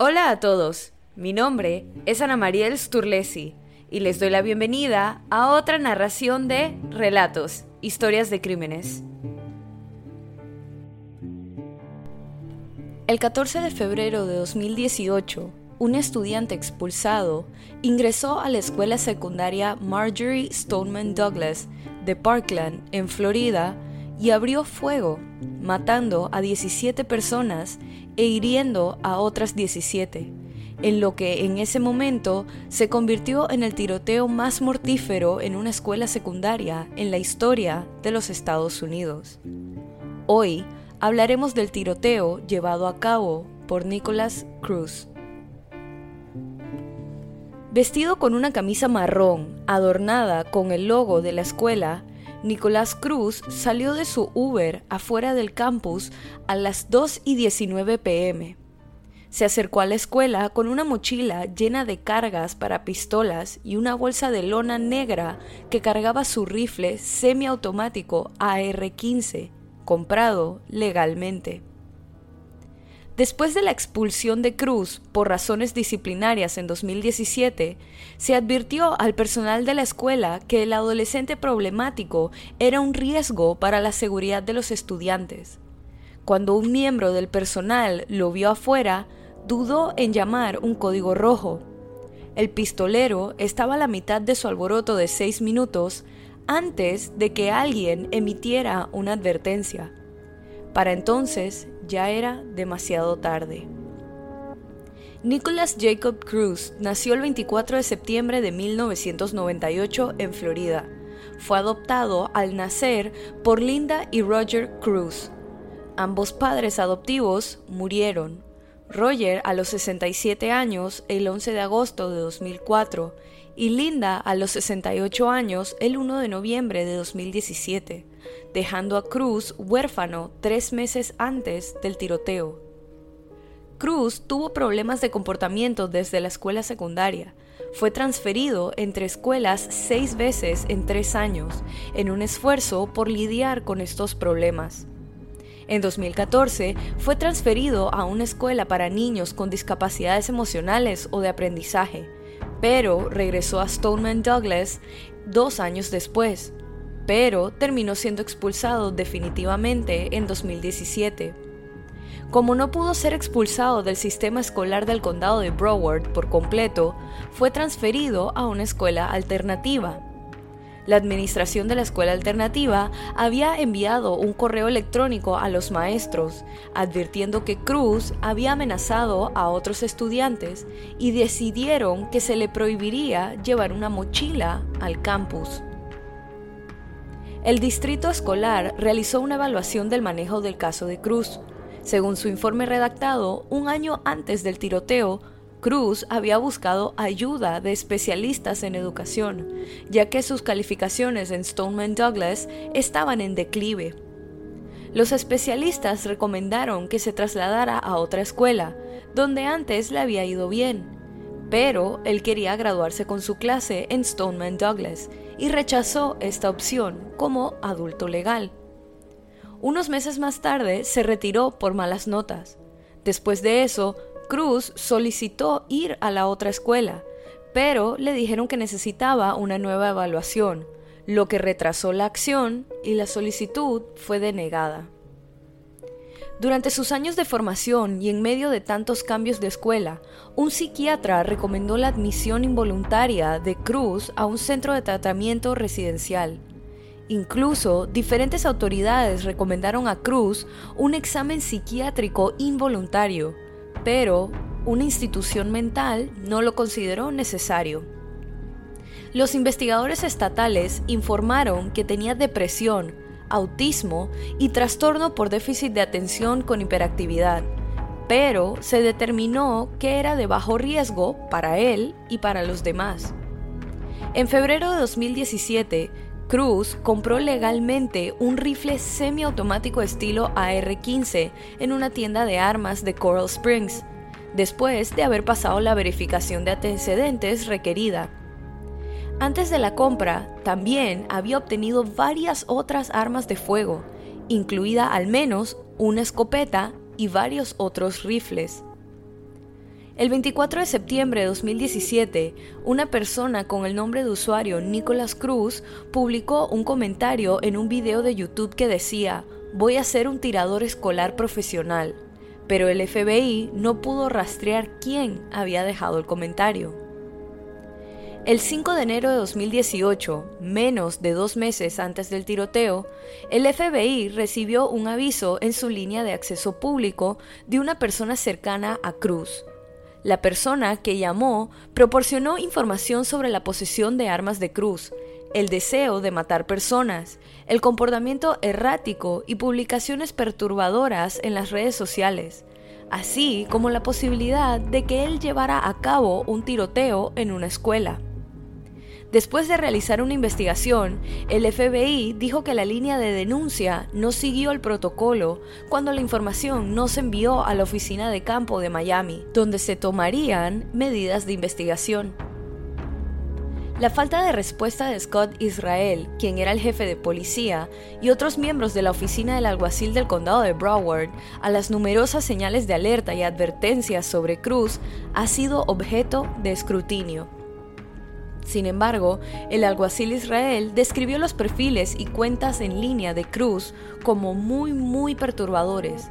Hola a todos, mi nombre es Ana Mariel Sturlesi y les doy la bienvenida a otra narración de Relatos, Historias de Crímenes. El 14 de febrero de 2018, un estudiante expulsado ingresó a la escuela secundaria Marjorie Stoneman Douglas de Parkland, en Florida, y abrió fuego, matando a 17 personas e hiriendo a otras 17, en lo que en ese momento se convirtió en el tiroteo más mortífero en una escuela secundaria en la historia de los Estados Unidos. Hoy hablaremos del tiroteo llevado a cabo por Nicholas Cruz. Vestido con una camisa marrón adornada con el logo de la escuela, Nicolás Cruz salió de su Uber afuera del campus a las 2 y 19 pm. Se acercó a la escuela con una mochila llena de cargas para pistolas y una bolsa de lona negra que cargaba su rifle semiautomático AR-15, comprado legalmente. Después de la expulsión de Cruz por razones disciplinarias en 2017, se advirtió al personal de la escuela que el adolescente problemático era un riesgo para la seguridad de los estudiantes. Cuando un miembro del personal lo vio afuera, dudó en llamar un código rojo. El pistolero estaba a la mitad de su alboroto de seis minutos antes de que alguien emitiera una advertencia. Para entonces ya era demasiado tarde. Nicholas Jacob Cruz nació el 24 de septiembre de 1998 en Florida. Fue adoptado al nacer por Linda y Roger Cruz. Ambos padres adoptivos murieron. Roger a los 67 años el 11 de agosto de 2004 y Linda a los 68 años el 1 de noviembre de 2017 dejando a Cruz huérfano tres meses antes del tiroteo. Cruz tuvo problemas de comportamiento desde la escuela secundaria. Fue transferido entre escuelas seis veces en tres años, en un esfuerzo por lidiar con estos problemas. En 2014 fue transferido a una escuela para niños con discapacidades emocionales o de aprendizaje, pero regresó a Stoneman Douglas dos años después, pero terminó siendo expulsado definitivamente en 2017. Como no pudo ser expulsado del sistema escolar del condado de Broward por completo, fue transferido a una escuela alternativa. La administración de la escuela alternativa había enviado un correo electrónico a los maestros advirtiendo que Cruz había amenazado a otros estudiantes y decidieron que se le prohibiría llevar una mochila al campus. El distrito escolar realizó una evaluación del manejo del caso de Cruz. Según su informe redactado, un año antes del tiroteo, Cruz había buscado ayuda de especialistas en educación, ya que sus calificaciones en Stoneman Douglas estaban en declive. Los especialistas recomendaron que se trasladara a otra escuela, donde antes le había ido bien, pero él quería graduarse con su clase en Stoneman Douglas y rechazó esta opción como adulto legal. Unos meses más tarde se retiró por malas notas. Después de eso, Cruz solicitó ir a la otra escuela, pero le dijeron que necesitaba una nueva evaluación, lo que retrasó la acción y la solicitud fue denegada. Durante sus años de formación y en medio de tantos cambios de escuela, un psiquiatra recomendó la admisión involuntaria de Cruz a un centro de tratamiento residencial. Incluso diferentes autoridades recomendaron a Cruz un examen psiquiátrico involuntario, pero una institución mental no lo consideró necesario. Los investigadores estatales informaron que tenía depresión, autismo y trastorno por déficit de atención con hiperactividad, pero se determinó que era de bajo riesgo para él y para los demás. En febrero de 2017, Cruz compró legalmente un rifle semiautomático estilo AR-15 en una tienda de armas de Coral Springs, después de haber pasado la verificación de antecedentes requerida. Antes de la compra, también había obtenido varias otras armas de fuego, incluida al menos una escopeta y varios otros rifles. El 24 de septiembre de 2017, una persona con el nombre de usuario Nicolas Cruz publicó un comentario en un video de YouTube que decía, voy a ser un tirador escolar profesional, pero el FBI no pudo rastrear quién había dejado el comentario. El 5 de enero de 2018, menos de dos meses antes del tiroteo, el FBI recibió un aviso en su línea de acceso público de una persona cercana a Cruz, la persona que llamó proporcionó información sobre la posesión de armas de cruz, el deseo de matar personas, el comportamiento errático y publicaciones perturbadoras en las redes sociales, así como la posibilidad de que él llevara a cabo un tiroteo en una escuela. Después de realizar una investigación, el FBI dijo que la línea de denuncia no siguió el protocolo cuando la información no se envió a la oficina de campo de Miami, donde se tomarían medidas de investigación. La falta de respuesta de Scott Israel, quien era el jefe de policía, y otros miembros de la oficina del alguacil del condado de Broward a las numerosas señales de alerta y advertencias sobre Cruz ha sido objeto de escrutinio. Sin embargo, el alguacil Israel describió los perfiles y cuentas en línea de Cruz como muy muy perturbadores.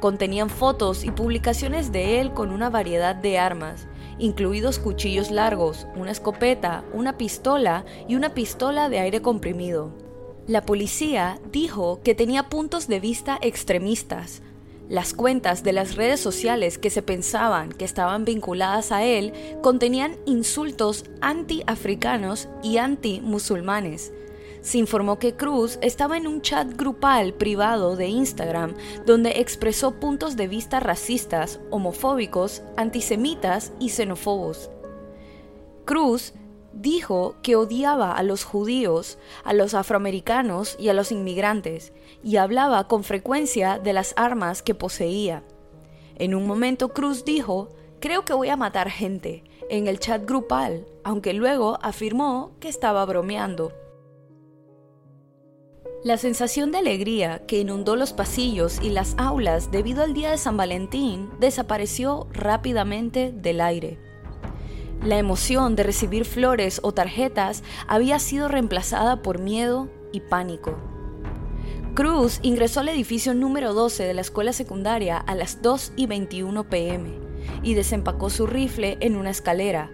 Contenían fotos y publicaciones de él con una variedad de armas, incluidos cuchillos largos, una escopeta, una pistola y una pistola de aire comprimido. La policía dijo que tenía puntos de vista extremistas, las cuentas de las redes sociales que se pensaban que estaban vinculadas a él contenían insultos anti-africanos y anti-musulmanes. Se informó que Cruz estaba en un chat grupal privado de Instagram donde expresó puntos de vista racistas, homofóbicos, antisemitas y xenófobos. Cruz dijo que odiaba a los judíos, a los afroamericanos y a los inmigrantes, y hablaba con frecuencia de las armas que poseía. En un momento Cruz dijo, creo que voy a matar gente, en el chat grupal, aunque luego afirmó que estaba bromeando. La sensación de alegría que inundó los pasillos y las aulas debido al día de San Valentín desapareció rápidamente del aire. La emoción de recibir flores o tarjetas había sido reemplazada por miedo y pánico. Cruz ingresó al edificio número 12 de la escuela secundaria a las 2 y 21 pm y desempacó su rifle en una escalera.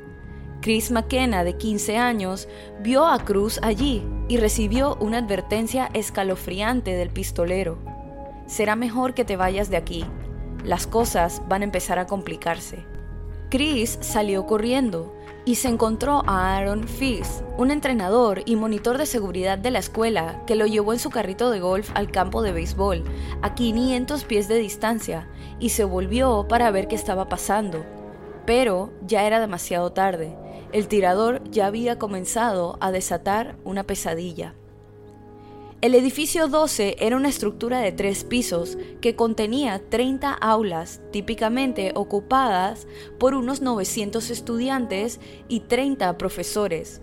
Chris McKenna, de 15 años, vio a Cruz allí y recibió una advertencia escalofriante del pistolero. Será mejor que te vayas de aquí. Las cosas van a empezar a complicarse. Chris salió corriendo y se encontró a Aaron Fis, un entrenador y monitor de seguridad de la escuela, que lo llevó en su carrito de golf al campo de béisbol, a 500 pies de distancia, y se volvió para ver qué estaba pasando. Pero ya era demasiado tarde. El tirador ya había comenzado a desatar una pesadilla. El edificio 12 era una estructura de tres pisos que contenía 30 aulas típicamente ocupadas por unos 900 estudiantes y 30 profesores.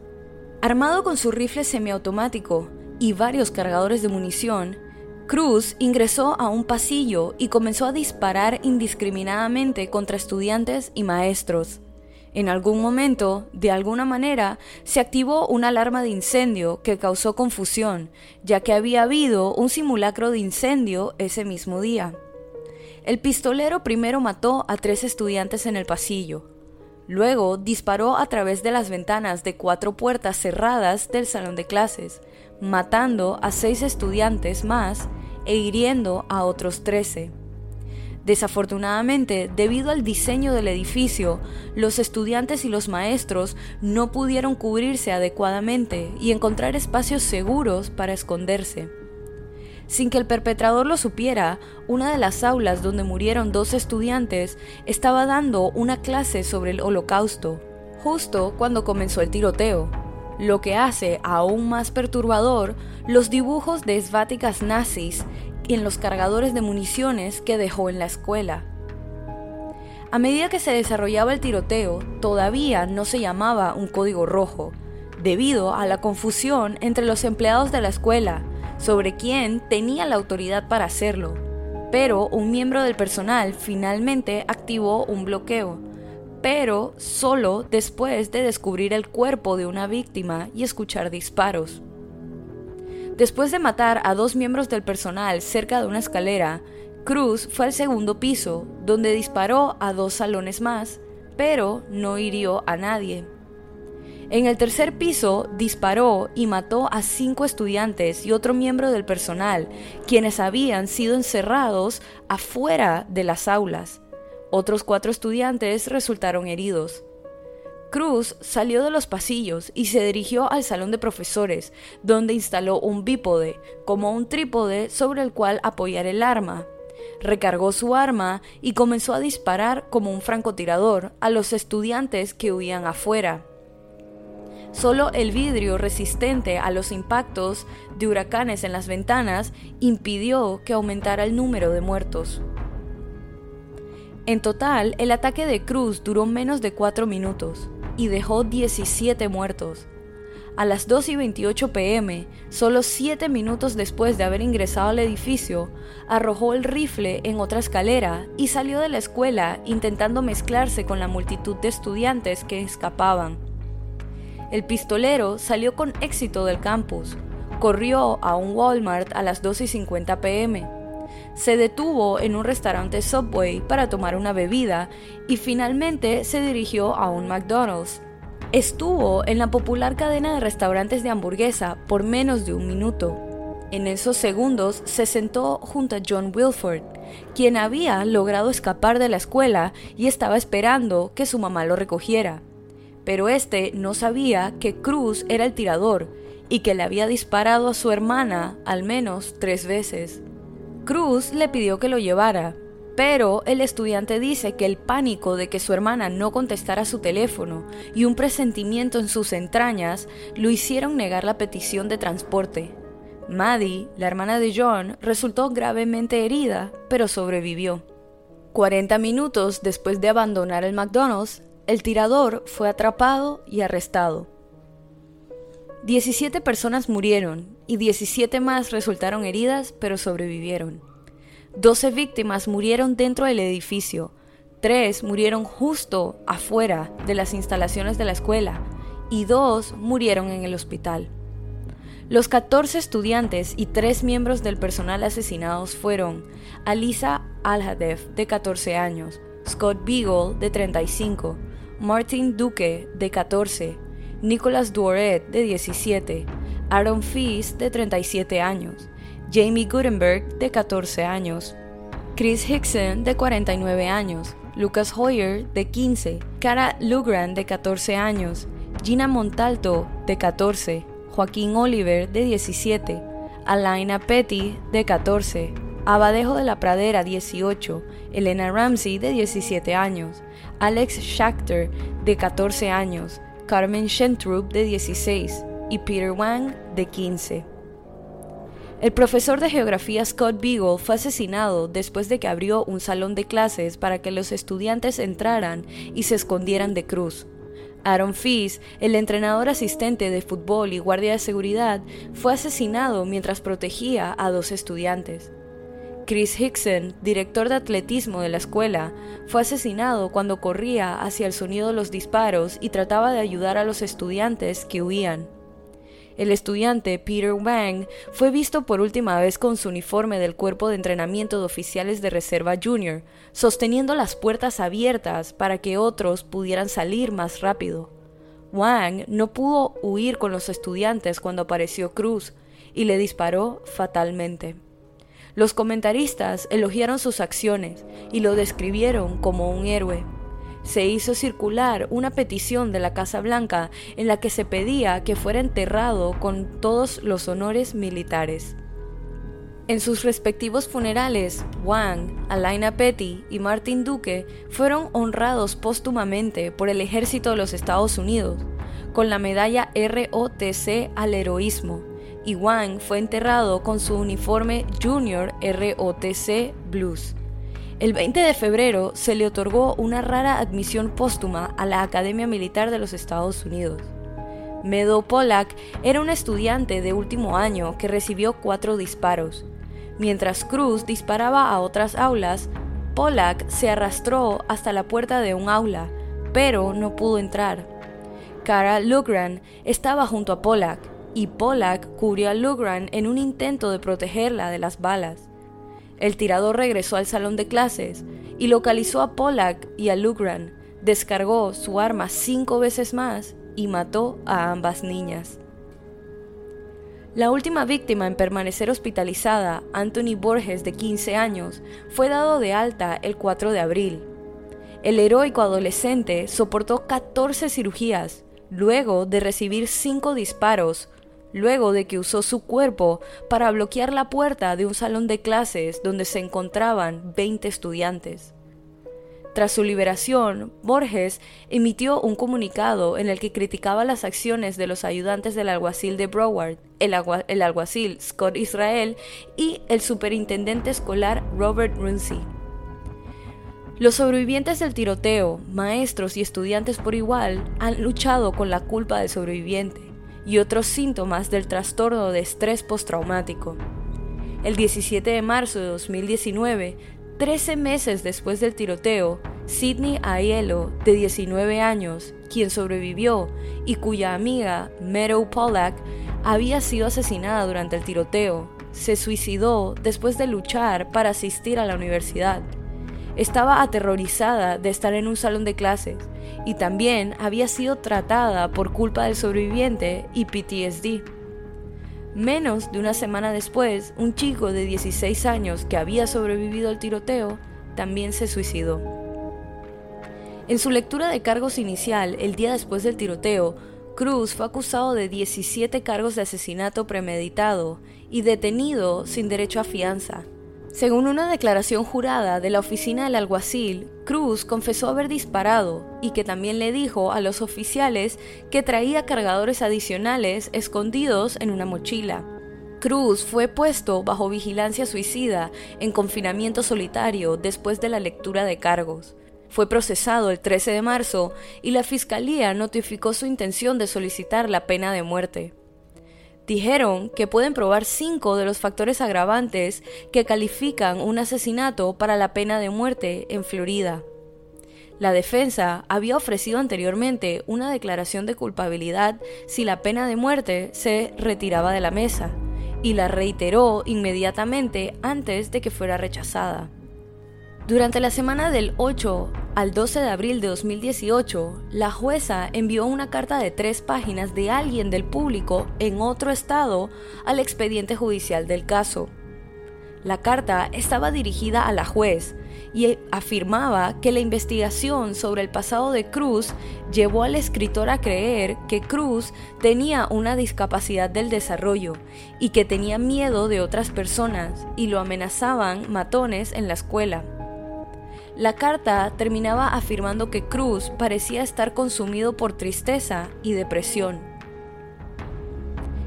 Armado con su rifle semiautomático y varios cargadores de munición, Cruz ingresó a un pasillo y comenzó a disparar indiscriminadamente contra estudiantes y maestros. En algún momento, de alguna manera, se activó una alarma de incendio que causó confusión, ya que había habido un simulacro de incendio ese mismo día. El pistolero primero mató a tres estudiantes en el pasillo. Luego disparó a través de las ventanas de cuatro puertas cerradas del salón de clases, matando a seis estudiantes más e hiriendo a otros trece. Desafortunadamente, debido al diseño del edificio, los estudiantes y los maestros no pudieron cubrirse adecuadamente y encontrar espacios seguros para esconderse. Sin que el perpetrador lo supiera, una de las aulas donde murieron dos estudiantes estaba dando una clase sobre el holocausto, justo cuando comenzó el tiroteo, lo que hace aún más perturbador los dibujos de esváticas nazis y en los cargadores de municiones que dejó en la escuela. A medida que se desarrollaba el tiroteo, todavía no se llamaba un código rojo, debido a la confusión entre los empleados de la escuela sobre quién tenía la autoridad para hacerlo. Pero un miembro del personal finalmente activó un bloqueo. pero solo después de descubrir el cuerpo de una víctima y escuchar disparos. Después de matar a dos miembros del personal cerca de una escalera, Cruz fue al segundo piso, donde disparó a dos salones más, pero no hirió a nadie. En el tercer piso disparó y mató a cinco estudiantes y otro miembro del personal, quienes habían sido encerrados afuera de las aulas. Otros cuatro estudiantes resultaron heridos. Cruz salió de los pasillos y se dirigió al salón de profesores, donde instaló un bípode, como un trípode sobre el cual apoyar el arma. Recargó su arma y comenzó a disparar como un francotirador a los estudiantes que huían afuera. Solo el vidrio resistente a los impactos de huracanes en las ventanas impidió que aumentara el número de muertos. En total, el ataque de Cruz duró menos de 4 minutos y dejó 17 muertos. A las 2 y 28 pm, solo 7 minutos después de haber ingresado al edificio, arrojó el rifle en otra escalera y salió de la escuela intentando mezclarse con la multitud de estudiantes que escapaban. El pistolero salió con éxito del campus, corrió a un Walmart a las 2 y 50 pm se detuvo en un restaurante Subway para tomar una bebida y finalmente se dirigió a un McDonald's. Estuvo en la popular cadena de restaurantes de hamburguesa por menos de un minuto. En esos segundos se sentó junto a John Wilford, quien había logrado escapar de la escuela y estaba esperando que su mamá lo recogiera. Pero este no sabía que Cruz era el tirador y que le había disparado a su hermana al menos tres veces. Cruz le pidió que lo llevara, pero el estudiante dice que el pánico de que su hermana no contestara su teléfono y un presentimiento en sus entrañas lo hicieron negar la petición de transporte. Maddie, la hermana de John, resultó gravemente herida, pero sobrevivió. 40 minutos después de abandonar el McDonald's, el tirador fue atrapado y arrestado. 17 personas murieron y 17 más resultaron heridas pero sobrevivieron. 12 víctimas murieron dentro del edificio, 3 murieron justo afuera de las instalaciones de la escuela y 2 murieron en el hospital. Los 14 estudiantes y 3 miembros del personal asesinados fueron Alisa Alhadef, de 14 años, Scott Beagle, de 35, Martin Duque, de 14, Nicholas Duoret, de 17, Aaron Feast, de 37 años, Jamie Gutenberg, de 14 años, Chris Hickson, de 49 años, Lucas Hoyer, de 15, Cara Lugran, de 14 años, Gina Montalto, de 14, Joaquín Oliver, de 17, Alaina Petty, de 14, Abadejo de la Pradera, 18, Elena Ramsey, de 17 años, Alex Schachter, de 14 años, Carmen Schentrup de 16 y Peter Wang de 15. El profesor de geografía Scott Beagle fue asesinado después de que abrió un salón de clases para que los estudiantes entraran y se escondieran de Cruz. Aaron Fees, el entrenador asistente de fútbol y guardia de seguridad, fue asesinado mientras protegía a dos estudiantes. Chris Hickson, director de atletismo de la escuela, fue asesinado cuando corría hacia el sonido de los disparos y trataba de ayudar a los estudiantes que huían. El estudiante Peter Wang fue visto por última vez con su uniforme del Cuerpo de Entrenamiento de Oficiales de Reserva Junior, sosteniendo las puertas abiertas para que otros pudieran salir más rápido. Wang no pudo huir con los estudiantes cuando apareció Cruz y le disparó fatalmente. Los comentaristas elogiaron sus acciones y lo describieron como un héroe. Se hizo circular una petición de la Casa Blanca en la que se pedía que fuera enterrado con todos los honores militares. En sus respectivos funerales, Wang, Alaina Petty y Martin Duque fueron honrados póstumamente por el ejército de los Estados Unidos con la medalla ROTC al heroísmo y Wang fue enterrado con su uniforme Junior ROTC Blues. El 20 de febrero se le otorgó una rara admisión póstuma a la Academia Militar de los Estados Unidos. Meadow Pollack era un estudiante de último año que recibió cuatro disparos. Mientras Cruz disparaba a otras aulas, Pollack se arrastró hasta la puerta de un aula, pero no pudo entrar. Cara Lugran estaba junto a Pollack, y Pollack cubrió a Lugran en un intento de protegerla de las balas. El tirador regresó al salón de clases y localizó a Pollack y a Lugran, descargó su arma cinco veces más y mató a ambas niñas. La última víctima en permanecer hospitalizada, Anthony Borges, de 15 años, fue dado de alta el 4 de abril. El heroico adolescente soportó 14 cirugías, luego de recibir 5 disparos, luego de que usó su cuerpo para bloquear la puerta de un salón de clases donde se encontraban 20 estudiantes. Tras su liberación, Borges emitió un comunicado en el que criticaba las acciones de los ayudantes del alguacil de Broward, el, alguacil Scott Israel y el superintendente escolar Robert Runcie. Los sobrevivientes del tiroteo, maestros y estudiantes por igual, han luchado con la culpa del sobreviviente y otros síntomas del trastorno de estrés postraumático. El 17 de marzo de 2019 Trece meses después del tiroteo, Sidney Aiello, de 19 años, quien sobrevivió y cuya amiga, Meadow Pollack, había sido asesinada durante el tiroteo, se suicidó después de luchar para asistir a la universidad. Estaba aterrorizada de estar en un salón de clases y también había sido tratada por culpa del sobreviviente y PTSD. Menos de una semana después, un chico de 16 años que había sobrevivido al tiroteo también se suicidó. En su lectura de cargos inicial, el día después del tiroteo, Cruz fue acusado de 17 cargos de asesinato premeditado y detenido sin derecho a fianza. Según una declaración jurada de la oficina del alguacil, Cruz confesó haber disparado y que también le dijo a los oficiales que traía cargadores adicionales escondidos en una mochila. Cruz fue puesto bajo vigilancia suicida en confinamiento solitario después de la lectura de cargos. Fue procesado el 13 de marzo y la fiscalía notificó su intención de solicitar la pena de muerte. Dijeron que pueden probar cinco de los factores agravantes que califican un asesinato para la pena de muerte en Florida. La defensa había ofrecido anteriormente una declaración de culpabilidad si la pena de muerte se retiraba de la mesa, y la reiteró inmediatamente antes de que fuera rechazada. Durante la semana del 8 al 12 de abril de 2018, la jueza envió una carta de tres páginas de alguien del público en otro estado al expediente judicial del caso. La carta estaba dirigida a la juez y afirmaba que la investigación sobre el pasado de Cruz llevó al escritor a creer que Cruz tenía una discapacidad del desarrollo y que tenía miedo de otras personas y lo amenazaban matones en la escuela. La carta terminaba afirmando que Cruz parecía estar consumido por tristeza y depresión.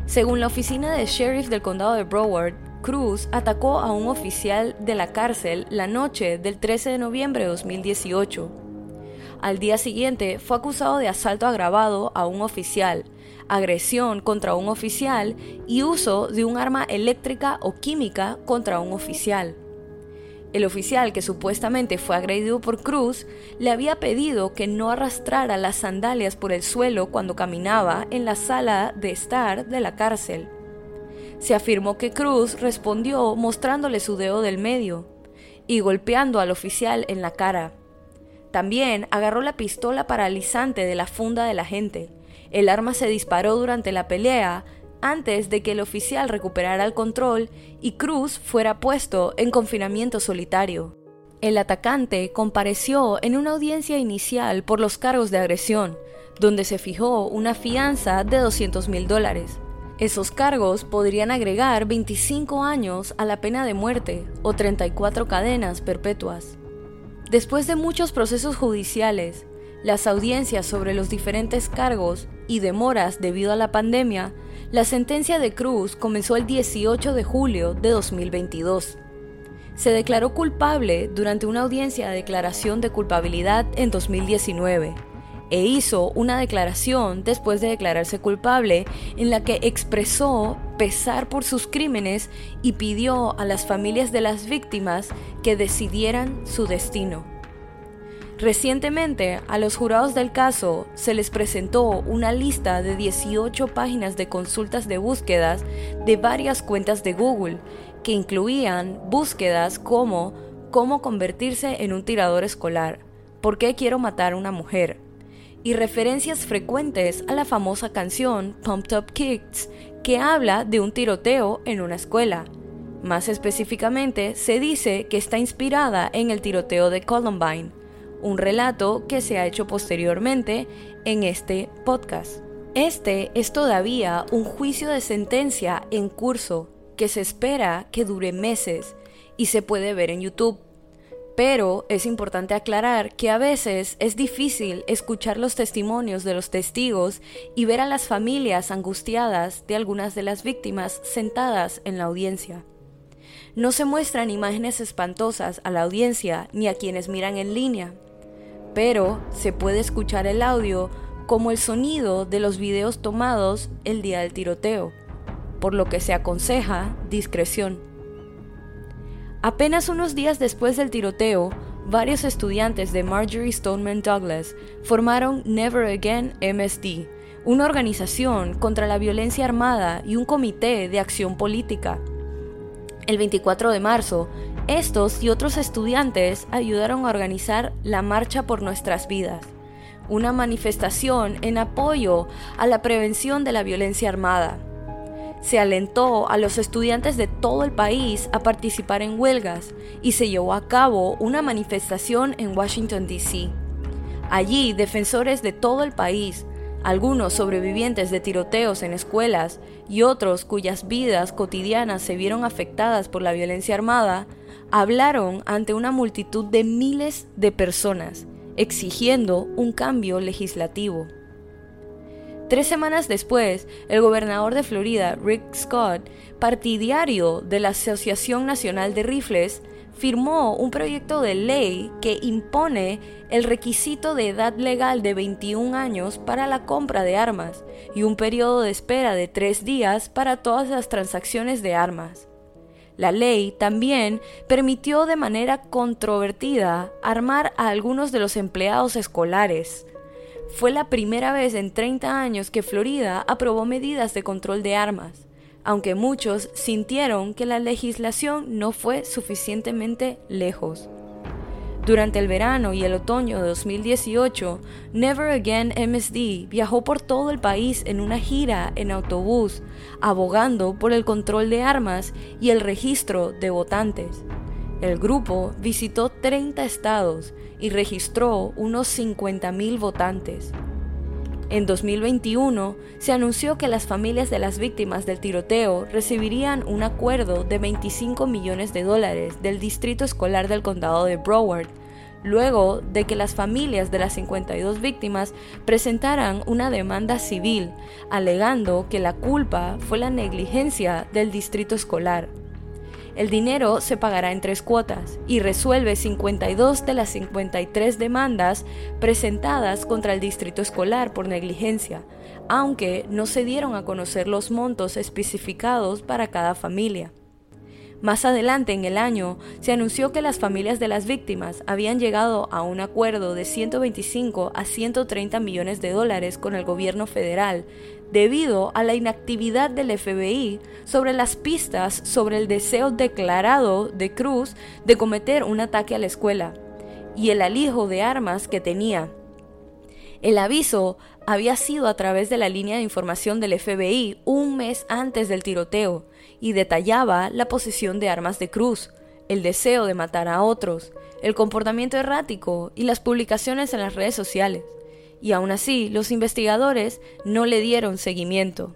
Según la oficina de sheriff del condado de Broward, Cruz atacó a un oficial de la cárcel la noche del 13 de noviembre de 2018. Al día siguiente fue acusado de asalto agravado a un oficial, agresión contra un oficial y uso de un arma eléctrica o química contra un oficial. El oficial que supuestamente fue agredido por Cruz le había pedido que no arrastrara las sandalias por el suelo cuando caminaba en la sala de estar de la cárcel. Se afirmó que Cruz respondió mostrándole su dedo del medio y golpeando al oficial en la cara. También agarró la pistola paralizante de la funda de la gente. El arma se disparó durante la pelea antes de que el oficial recuperara el control y Cruz fuera puesto en confinamiento solitario. El atacante compareció en una audiencia inicial por los cargos de agresión, donde se fijó una fianza de 200 mil dólares. Esos cargos podrían agregar 25 años a la pena de muerte o 34 cadenas perpetuas. Después de muchos procesos judiciales, las audiencias sobre los diferentes cargos y demoras debido a la pandemia la sentencia de Cruz comenzó el 18 de julio de 2022. Se declaró culpable durante una audiencia de declaración de culpabilidad en 2019 e hizo una declaración después de declararse culpable en la que expresó pesar por sus crímenes y pidió a las familias de las víctimas que decidieran su destino. Recientemente, a los jurados del caso se les presentó una lista de 18 páginas de consultas de búsquedas de varias cuentas de Google, que incluían búsquedas como cómo convertirse en un tirador escolar, por qué quiero matar a una mujer, y referencias frecuentes a la famosa canción Pumped Up Kicks, que habla de un tiroteo en una escuela. Más específicamente, se dice que está inspirada en el tiroteo de Columbine, un relato que se ha hecho posteriormente en este podcast. Este es todavía un juicio de sentencia en curso que se espera que dure meses y se puede ver en YouTube. Pero es importante aclarar que a veces es difícil escuchar los testimonios de los testigos y ver a las familias angustiadas de algunas de las víctimas sentadas en la audiencia. No se muestran imágenes espantosas a la audiencia ni a quienes miran en línea, pero se puede escuchar el audio como el sonido de los videos tomados el día del tiroteo, por lo que se aconseja discreción. Apenas unos días después del tiroteo, varios estudiantes de Marjorie Stoneman Douglas formaron Never Again MSD, una organización contra la violencia armada y un comité de acción política. El 24 de marzo, estos y otros estudiantes ayudaron a organizar la Marcha por Nuestras Vidas, una manifestación en apoyo a la prevención de la violencia armada. Se alentó a los estudiantes de todo el país a participar en huelgas y se llevó a cabo una manifestación en Washington, D.C. Allí, defensores de todo el país algunos sobrevivientes de tiroteos en escuelas y otros cuyas vidas cotidianas se vieron afectadas por la violencia armada, hablaron ante una multitud de miles de personas, exigiendo un cambio legislativo. Tres semanas después, el gobernador de Florida, Rick Scott, partidario de la Asociación Nacional de Rifles, firmó un proyecto de ley que impone el requisito de edad legal de 21 años para la compra de armas y un periodo de espera de tres días para todas las transacciones de armas. La ley también permitió de manera controvertida armar a algunos de los empleados escolares. Fue la primera vez en 30 años que Florida aprobó medidas de control de armas aunque muchos sintieron que la legislación no fue suficientemente lejos. Durante el verano y el otoño de 2018, Never Again MSD viajó por todo el país en una gira en autobús, abogando por el control de armas y el registro de votantes. El grupo visitó 30 estados y registró unos 50.000 votantes. En 2021 se anunció que las familias de las víctimas del tiroteo recibirían un acuerdo de 25 millones de dólares del Distrito Escolar del Condado de Broward, luego de que las familias de las 52 víctimas presentaran una demanda civil, alegando que la culpa fue la negligencia del distrito escolar. El dinero se pagará en tres cuotas y resuelve 52 de las 53 demandas presentadas contra el distrito escolar por negligencia, aunque no se dieron a conocer los montos especificados para cada familia. Más adelante en el año se anunció que las familias de las víctimas habían llegado a un acuerdo de 125 a 130 millones de dólares con el gobierno federal debido a la inactividad del FBI sobre las pistas sobre el deseo declarado de Cruz de cometer un ataque a la escuela y el alijo de armas que tenía. El aviso había sido a través de la línea de información del FBI un mes antes del tiroteo y detallaba la posesión de armas de Cruz, el deseo de matar a otros, el comportamiento errático y las publicaciones en las redes sociales. Y aún así, los investigadores no le dieron seguimiento.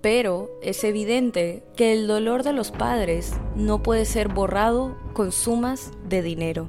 Pero es evidente que el dolor de los padres no puede ser borrado con sumas de dinero.